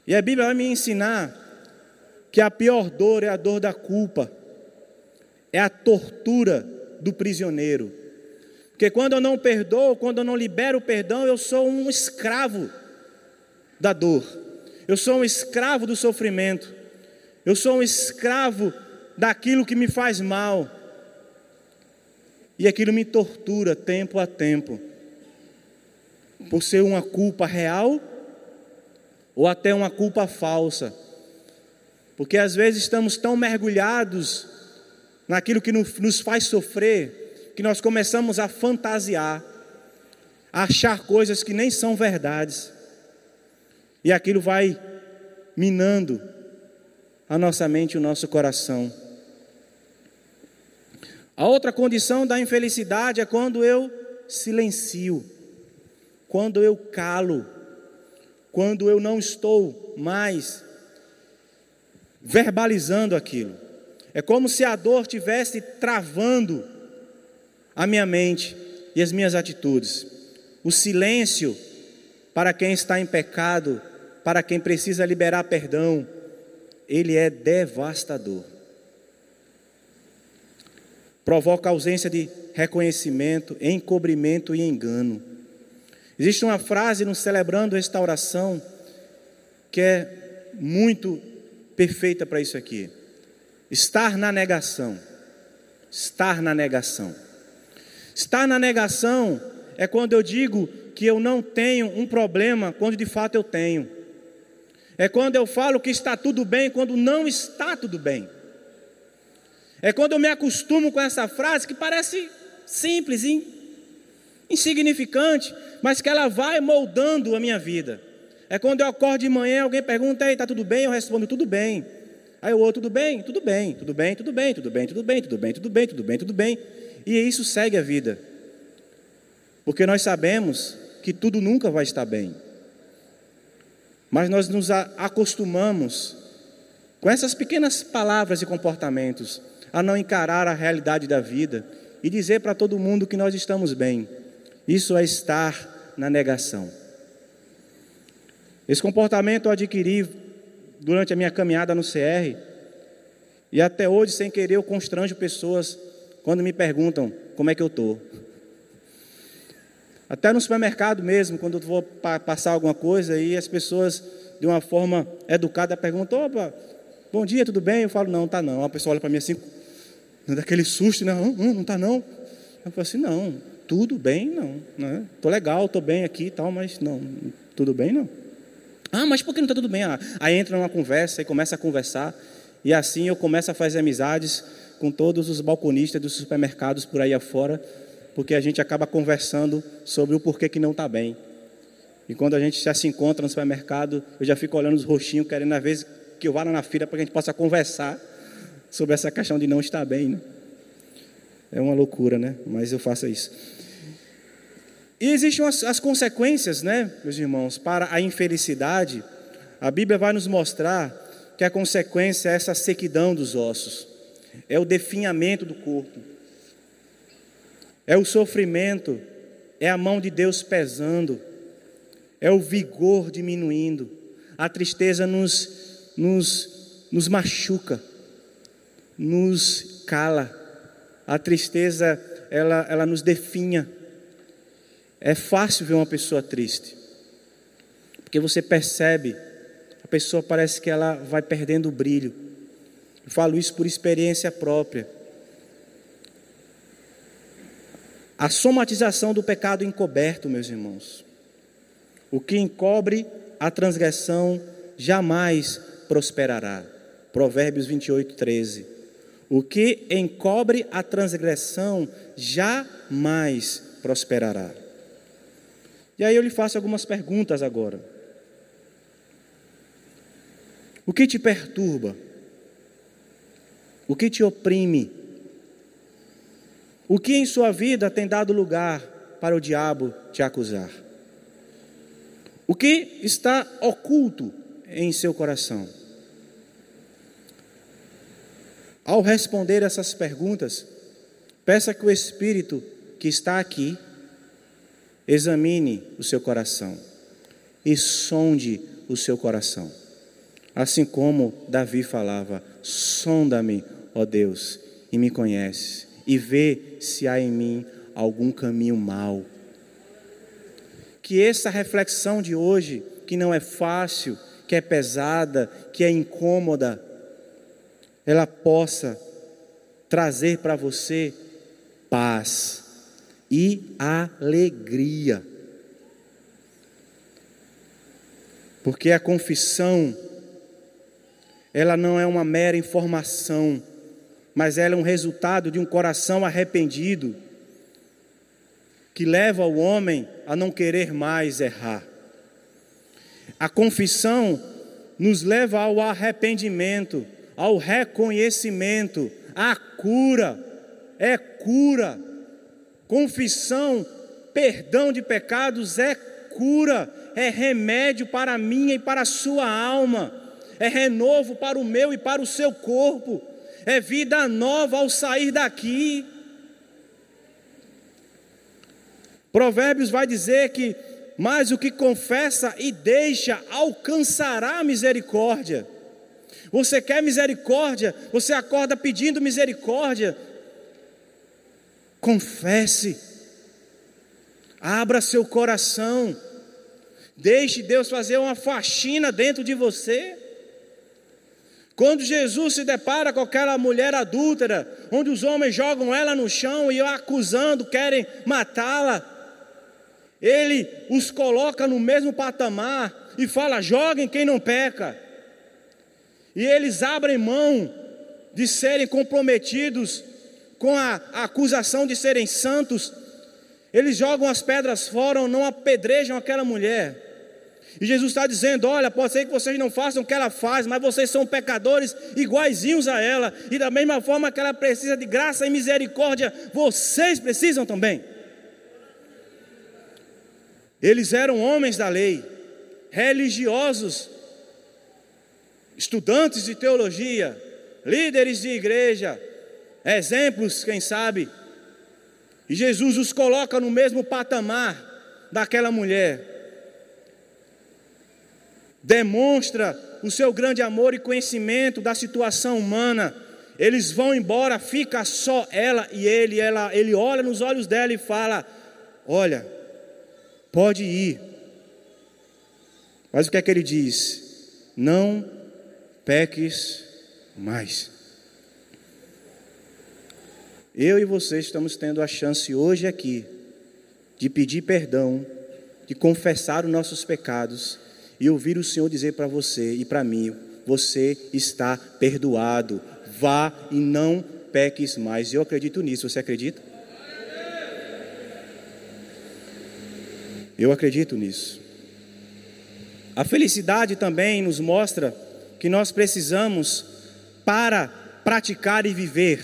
E a Bíblia vai me ensinar que a pior dor é a dor da culpa, é a tortura do prisioneiro. Porque quando eu não perdoo, quando eu não libero o perdão, eu sou um escravo da dor, eu sou um escravo do sofrimento, eu sou um escravo daquilo que me faz mal, e aquilo me tortura tempo a tempo. Por ser uma culpa real ou até uma culpa falsa. Porque às vezes estamos tão mergulhados naquilo que nos faz sofrer, que nós começamos a fantasiar, a achar coisas que nem são verdades. E aquilo vai minando a nossa mente e o nosso coração. A outra condição da infelicidade é quando eu silencio quando eu calo, quando eu não estou mais verbalizando aquilo. É como se a dor tivesse travando a minha mente e as minhas atitudes. O silêncio para quem está em pecado, para quem precisa liberar perdão, ele é devastador. Provoca ausência de reconhecimento, encobrimento e engano. Existe uma frase no Celebrando Restauração que é muito perfeita para isso aqui. Estar na negação. Estar na negação. Estar na negação é quando eu digo que eu não tenho um problema, quando de fato eu tenho. É quando eu falo que está tudo bem, quando não está tudo bem. É quando eu me acostumo com essa frase que parece simples, insignificante, mas que ela vai moldando a minha vida. É quando eu acordo de manhã, alguém pergunta, está tudo bem? Eu respondo, tudo bem. Aí o outro, tudo bem? Tudo bem, tudo bem, tudo bem, tudo bem, tudo bem, tudo bem, tudo bem, tudo bem, tudo bem. E isso segue a vida. Porque nós sabemos que tudo nunca vai estar bem. Mas nós nos acostumamos com essas pequenas palavras e comportamentos a não encarar a realidade da vida e dizer para todo mundo que nós estamos bem. Isso é estar na negação. Esse comportamento eu adquiri durante a minha caminhada no CR, E até hoje, sem querer, eu constranjo pessoas quando me perguntam como é que eu estou. Até no supermercado mesmo, quando eu vou passar alguma coisa e as pessoas, de uma forma educada, perguntam: opa, bom dia, tudo bem? Eu falo: não, tá não. A pessoa olha para mim assim, [LAUGHS] daquele susto, né? Não, não, não tá não. Eu falo assim: não, tudo bem, não. Né? Tô legal, tô bem aqui e tal, mas não, tudo bem, não. Ah, mas por que não está tudo bem? Ah, aí entra numa conversa e começa a conversar. E assim eu começo a fazer amizades com todos os balconistas dos supermercados por aí afora, porque a gente acaba conversando sobre o porquê que não está bem. E quando a gente já se encontra no supermercado, eu já fico olhando os roxinhos, querendo às vezes que eu vá lá na fila para que a gente possa conversar sobre essa questão de não estar bem. Né? É uma loucura, né? Mas eu faço isso. E existem as, as consequências, né, meus irmãos, para a infelicidade. A Bíblia vai nos mostrar que a consequência é essa sequidão dos ossos, é o definhamento do corpo, é o sofrimento, é a mão de Deus pesando, é o vigor diminuindo, a tristeza nos, nos, nos machuca, nos cala, a tristeza ela, ela nos definha. É fácil ver uma pessoa triste, porque você percebe, a pessoa parece que ela vai perdendo o brilho. Eu falo isso por experiência própria. A somatização do pecado encoberto, meus irmãos. O que encobre a transgressão jamais prosperará. Provérbios 28, 13. O que encobre a transgressão jamais prosperará. E aí eu lhe faço algumas perguntas agora. O que te perturba? O que te oprime? O que em sua vida tem dado lugar para o diabo te acusar? O que está oculto em seu coração? Ao responder essas perguntas, peça que o Espírito que está aqui Examine o seu coração e sonde o seu coração. Assim como Davi falava: sonda-me, ó Deus, e me conhece, e vê se há em mim algum caminho mau. Que essa reflexão de hoje, que não é fácil, que é pesada, que é incômoda, ela possa trazer para você paz e alegria. Porque a confissão, ela não é uma mera informação, mas ela é um resultado de um coração arrependido, que leva o homem a não querer mais errar. A confissão nos leva ao arrependimento, ao reconhecimento, à cura, é cura. Confissão, perdão de pecados é cura, é remédio para a minha e para a sua alma, é renovo para o meu e para o seu corpo, é vida nova ao sair daqui. Provérbios vai dizer que, mas o que confessa e deixa alcançará misericórdia. Você quer misericórdia, você acorda pedindo misericórdia, Confesse. Abra seu coração. Deixe Deus fazer uma faxina dentro de você. Quando Jesus se depara com aquela mulher adúltera, onde os homens jogam ela no chão e acusando, querem matá-la, ele os coloca no mesmo patamar e fala: joguem quem não peca. E eles abrem mão de serem comprometidos com a, a acusação de serem santos, eles jogam as pedras fora, não apedrejam aquela mulher. E Jesus está dizendo: Olha, pode ser que vocês não façam o que ela faz, mas vocês são pecadores iguaizinhos a ela, e da mesma forma que ela precisa de graça e misericórdia, vocês precisam também. Eles eram homens da lei, religiosos, estudantes de teologia, líderes de igreja, exemplos, quem sabe. E Jesus os coloca no mesmo patamar daquela mulher. Demonstra o seu grande amor e conhecimento da situação humana Eles vão embora, fica só ela e ele, ela, ele olha nos olhos dela e fala: "Olha, pode ir". Mas o que é que ele diz? Não peques mais. Eu e você estamos tendo a chance hoje aqui de pedir perdão, de confessar os nossos pecados e ouvir o Senhor dizer para você e para mim: você está perdoado, vá e não peques mais. Eu acredito nisso, você acredita? Eu acredito nisso. A felicidade também nos mostra que nós precisamos, para praticar e viver,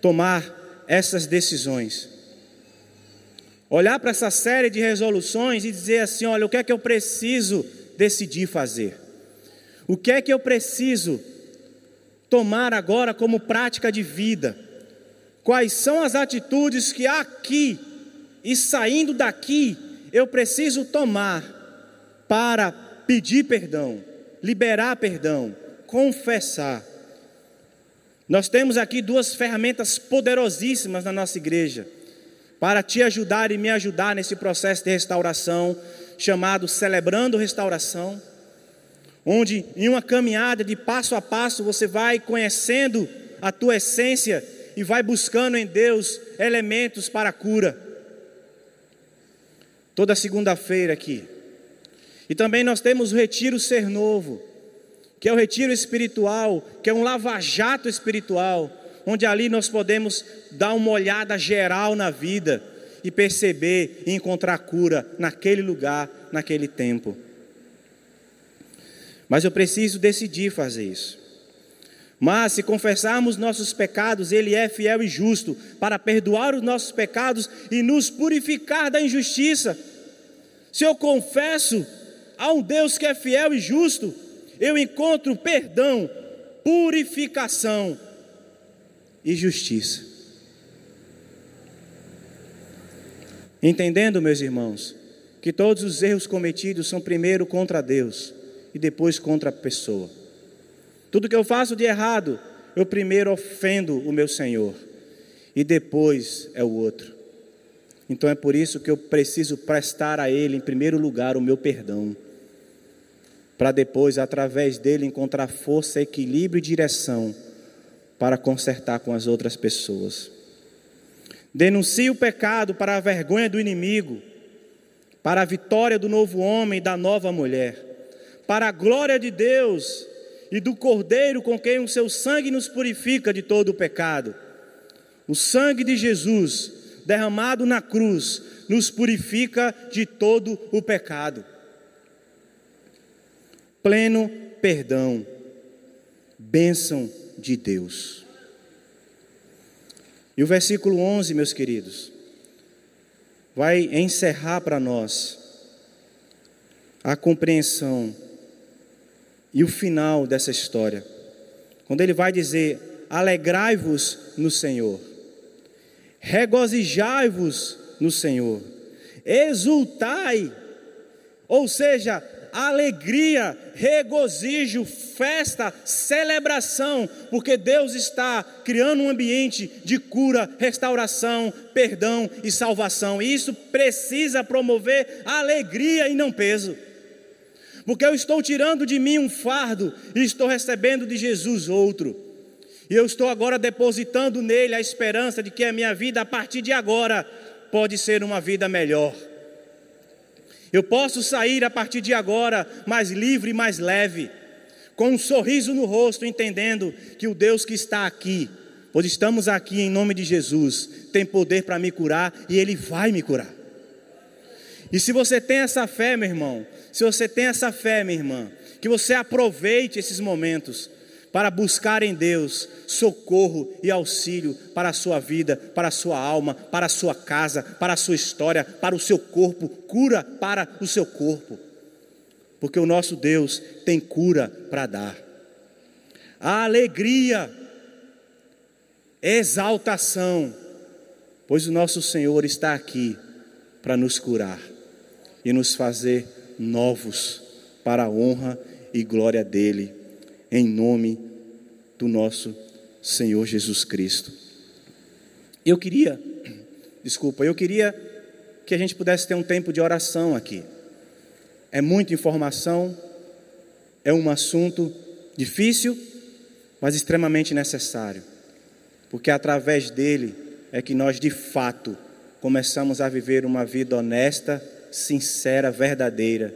tomar essas decisões. Olhar para essa série de resoluções e dizer assim: olha, o que é que eu preciso decidir fazer? O que é que eu preciso tomar agora como prática de vida? Quais são as atitudes que aqui e saindo daqui eu preciso tomar para pedir perdão, liberar perdão, confessar? Nós temos aqui duas ferramentas poderosíssimas na nossa igreja para te ajudar e me ajudar nesse processo de restauração, chamado Celebrando Restauração, onde em uma caminhada de passo a passo você vai conhecendo a tua essência e vai buscando em Deus elementos para a cura. Toda segunda-feira aqui. E também nós temos o Retiro Ser Novo, que é o retiro espiritual, que é um lava-jato espiritual, onde ali nós podemos dar uma olhada geral na vida e perceber e encontrar cura naquele lugar, naquele tempo. Mas eu preciso decidir fazer isso. Mas se confessarmos nossos pecados, Ele é fiel e justo para perdoar os nossos pecados e nos purificar da injustiça. Se eu confesso a um Deus que é fiel e justo, eu encontro perdão, purificação e justiça. Entendendo, meus irmãos, que todos os erros cometidos são primeiro contra Deus e depois contra a pessoa. Tudo que eu faço de errado, eu primeiro ofendo o meu Senhor e depois é o outro. Então é por isso que eu preciso prestar a Ele, em primeiro lugar, o meu perdão para depois, através dele, encontrar força, equilíbrio e direção para consertar com as outras pessoas. Denuncie o pecado para a vergonha do inimigo, para a vitória do novo homem e da nova mulher, para a glória de Deus e do Cordeiro com quem o seu sangue nos purifica de todo o pecado. O sangue de Jesus, derramado na cruz, nos purifica de todo o pecado pleno perdão, bênção de Deus. E o versículo 11, meus queridos, vai encerrar para nós a compreensão e o final dessa história. Quando ele vai dizer: Alegrai-vos no Senhor, regozijai-vos no Senhor, exultai, ou seja, alegria, regozijo, festa, celebração, porque Deus está criando um ambiente de cura, restauração, perdão e salvação. E isso precisa promover alegria e não peso. Porque eu estou tirando de mim um fardo e estou recebendo de Jesus outro. E eu estou agora depositando nele a esperança de que a minha vida, a partir de agora, pode ser uma vida melhor. Eu posso sair a partir de agora mais livre e mais leve, com um sorriso no rosto, entendendo que o Deus que está aqui, pois estamos aqui em nome de Jesus, tem poder para me curar e Ele vai me curar. E se você tem essa fé, meu irmão, se você tem essa fé, minha irmã, que você aproveite esses momentos, para buscar em Deus socorro e auxílio para a sua vida, para a sua alma, para a sua casa, para a sua história, para o seu corpo, cura para o seu corpo. Porque o nosso Deus tem cura para dar. A alegria, exaltação, pois o nosso Senhor está aqui para nos curar e nos fazer novos para a honra e glória dele em nome do nosso Senhor Jesus Cristo. Eu queria, [CLEARS THROAT] desculpa, eu queria que a gente pudesse ter um tempo de oração aqui. É muita informação, é um assunto difícil, mas extremamente necessário, porque através dele é que nós de fato começamos a viver uma vida honesta, sincera, verdadeira,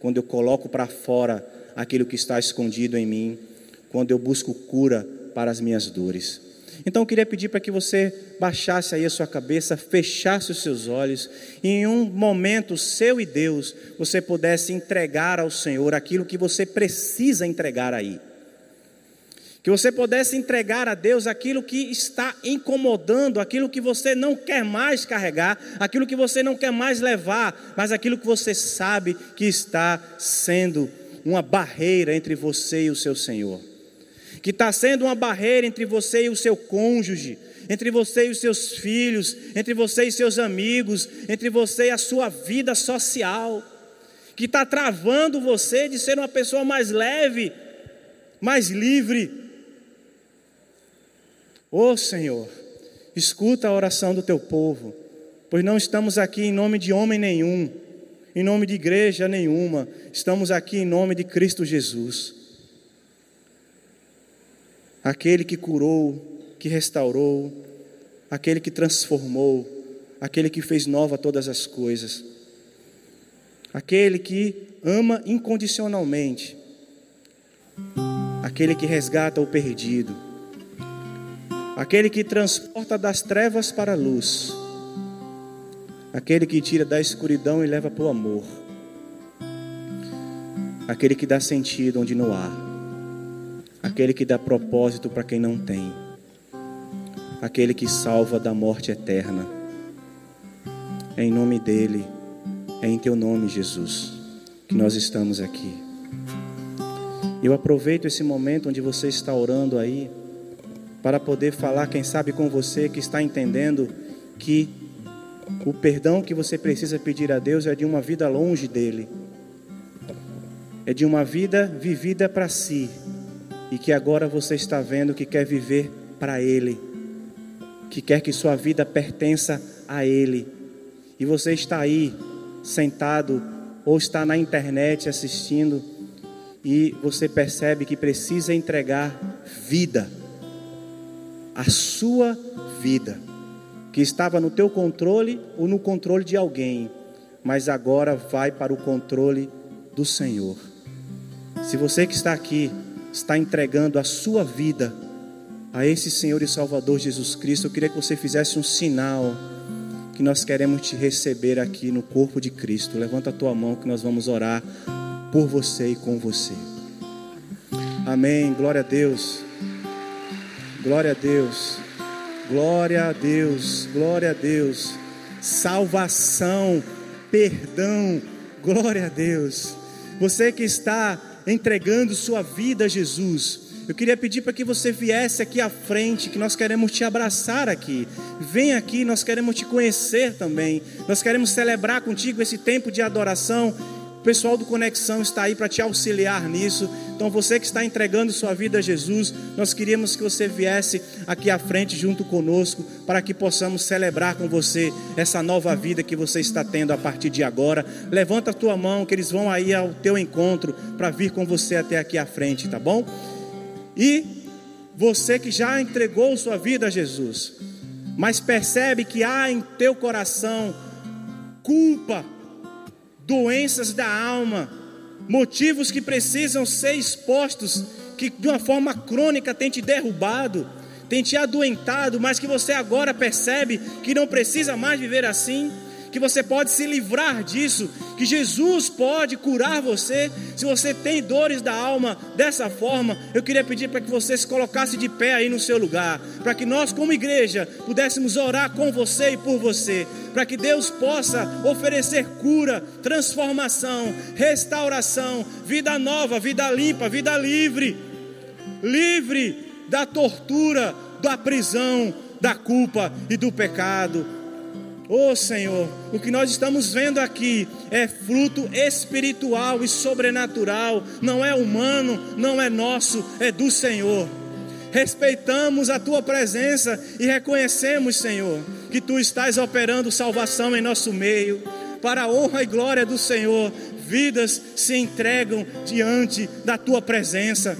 quando eu coloco para fora aquilo que está escondido em mim, quando eu busco cura para as minhas dores. Então eu queria pedir para que você baixasse aí a sua cabeça, fechasse os seus olhos e em um momento seu e Deus, você pudesse entregar ao Senhor aquilo que você precisa entregar aí. Que você pudesse entregar a Deus aquilo que está incomodando, aquilo que você não quer mais carregar, aquilo que você não quer mais levar, mas aquilo que você sabe que está sendo uma barreira entre você e o seu Senhor que está sendo uma barreira entre você e o seu cônjuge, entre você e os seus filhos, entre você e seus amigos, entre você e a sua vida social, que está travando você de ser uma pessoa mais leve, mais livre. Ô oh, Senhor, escuta a oração do teu povo, pois não estamos aqui em nome de homem nenhum, em nome de igreja nenhuma, estamos aqui em nome de Cristo Jesus aquele que curou, que restaurou, aquele que transformou, aquele que fez nova todas as coisas, aquele que ama incondicionalmente, aquele que resgata o perdido, aquele que transporta das trevas para a luz, aquele que tira da escuridão e leva para o amor, aquele que dá sentido onde não há aquele que dá propósito para quem não tem, aquele que salva da morte eterna. É em nome dele, é em teu nome, Jesus, que nós estamos aqui. Eu aproveito esse momento onde você está orando aí, para poder falar, quem sabe, com você que está entendendo que o perdão que você precisa pedir a Deus é de uma vida longe dele, é de uma vida vivida para si e que agora você está vendo que quer viver para Ele, que quer que sua vida pertença a Ele, e você está aí sentado ou está na internet assistindo e você percebe que precisa entregar vida, a sua vida, que estava no teu controle ou no controle de alguém, mas agora vai para o controle do Senhor. Se você que está aqui está entregando a sua vida a esse Senhor e Salvador Jesus Cristo, eu queria que você fizesse um sinal que nós queremos te receber aqui no corpo de Cristo. Levanta a tua mão que nós vamos orar por você e com você. Amém. Glória a Deus. Glória a Deus. Glória a Deus. Glória a Deus. Salvação, perdão. Glória a Deus. Você que está entregando sua vida a Jesus, eu queria pedir para que você viesse aqui à frente, que nós queremos te abraçar aqui. Vem aqui, nós queremos te conhecer também. Nós queremos celebrar contigo esse tempo de adoração. O pessoal do Conexão está aí para te auxiliar nisso. Então, você que está entregando sua vida a Jesus, nós queríamos que você viesse aqui à frente junto conosco, para que possamos celebrar com você essa nova vida que você está tendo a partir de agora. Levanta a tua mão, que eles vão aí ao teu encontro para vir com você até aqui à frente, tá bom? E você que já entregou sua vida a Jesus, mas percebe que há em teu coração culpa, doenças da alma, motivos que precisam ser expostos, que de uma forma crônica tem te derrubado, tem te adoentado, mas que você agora percebe que não precisa mais viver assim que você pode se livrar disso, que Jesus pode curar você. Se você tem dores da alma dessa forma, eu queria pedir para que você se colocasse de pé aí no seu lugar, para que nós, como igreja, pudéssemos orar com você e por você, para que Deus possa oferecer cura, transformação, restauração, vida nova, vida limpa, vida livre, livre da tortura, da prisão, da culpa e do pecado. Oh Senhor, o que nós estamos vendo aqui é fruto espiritual e sobrenatural, não é humano, não é nosso, é do Senhor. respeitamos a tua presença e reconhecemos, Senhor, que tu estás operando salvação em nosso meio. Para a honra e glória do Senhor, vidas se entregam diante da tua presença.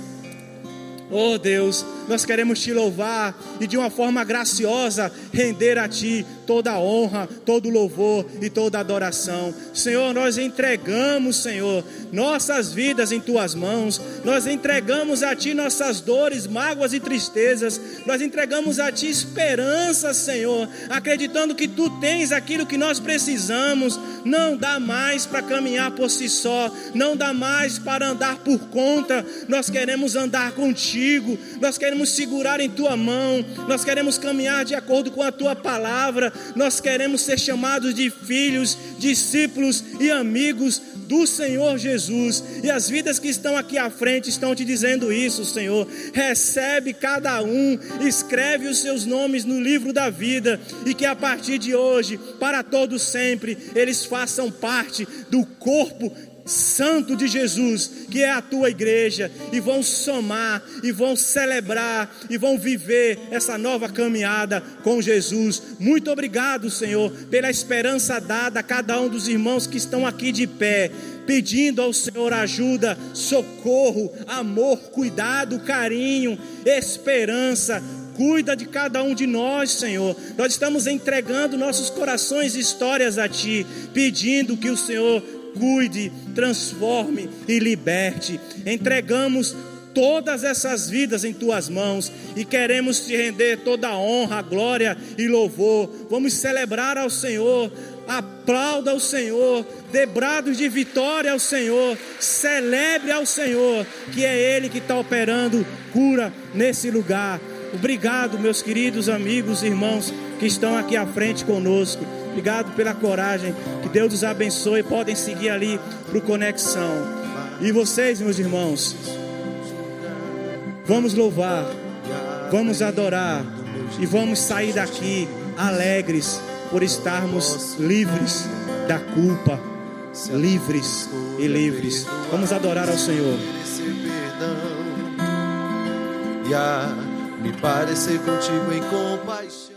Oh Deus, nós queremos te louvar e de uma forma graciosa render a ti toda honra, todo louvor e toda adoração. Senhor, nós entregamos, Senhor, nossas vidas em tuas mãos. Nós entregamos a ti nossas dores, mágoas e tristezas. Nós entregamos a ti esperança, Senhor, acreditando que tu tens aquilo que nós precisamos. Não dá mais para caminhar por si só, não dá mais para andar por conta. Nós queremos andar contigo. Nós queremos segurar em tua mão. Nós queremos caminhar de acordo com a tua palavra nós queremos ser chamados de filhos, discípulos e amigos do Senhor Jesus. E as vidas que estão aqui à frente estão te dizendo isso, Senhor. Recebe cada um, escreve os seus nomes no livro da vida e que a partir de hoje, para todos sempre, eles façam parte do corpo santo de Jesus, que é a tua igreja, e vão somar, e vão celebrar, e vão viver essa nova caminhada com Jesus. Muito obrigado, Senhor, pela esperança dada a cada um dos irmãos que estão aqui de pé, pedindo ao Senhor ajuda, socorro, amor, cuidado, carinho, esperança. Cuida de cada um de nós, Senhor. Nós estamos entregando nossos corações e histórias a Ti, pedindo que o Senhor cuide, transforme e liberte. Entregamos todas essas vidas em tuas mãos e queremos te render toda a honra, glória e louvor. Vamos celebrar ao Senhor. Aplauda ao Senhor, dê brados de vitória ao Senhor, celebre ao Senhor, que é Ele que está operando cura nesse lugar. Obrigado, meus queridos amigos, irmãos que estão aqui à frente conosco. Obrigado pela coragem. Que Deus os abençoe. Podem seguir ali para o Conexão. E vocês, meus irmãos, vamos louvar, vamos adorar e vamos sair daqui alegres por estarmos livres da culpa, livres e livres. Vamos adorar ao Senhor. E a me parecer contigo em compaixão.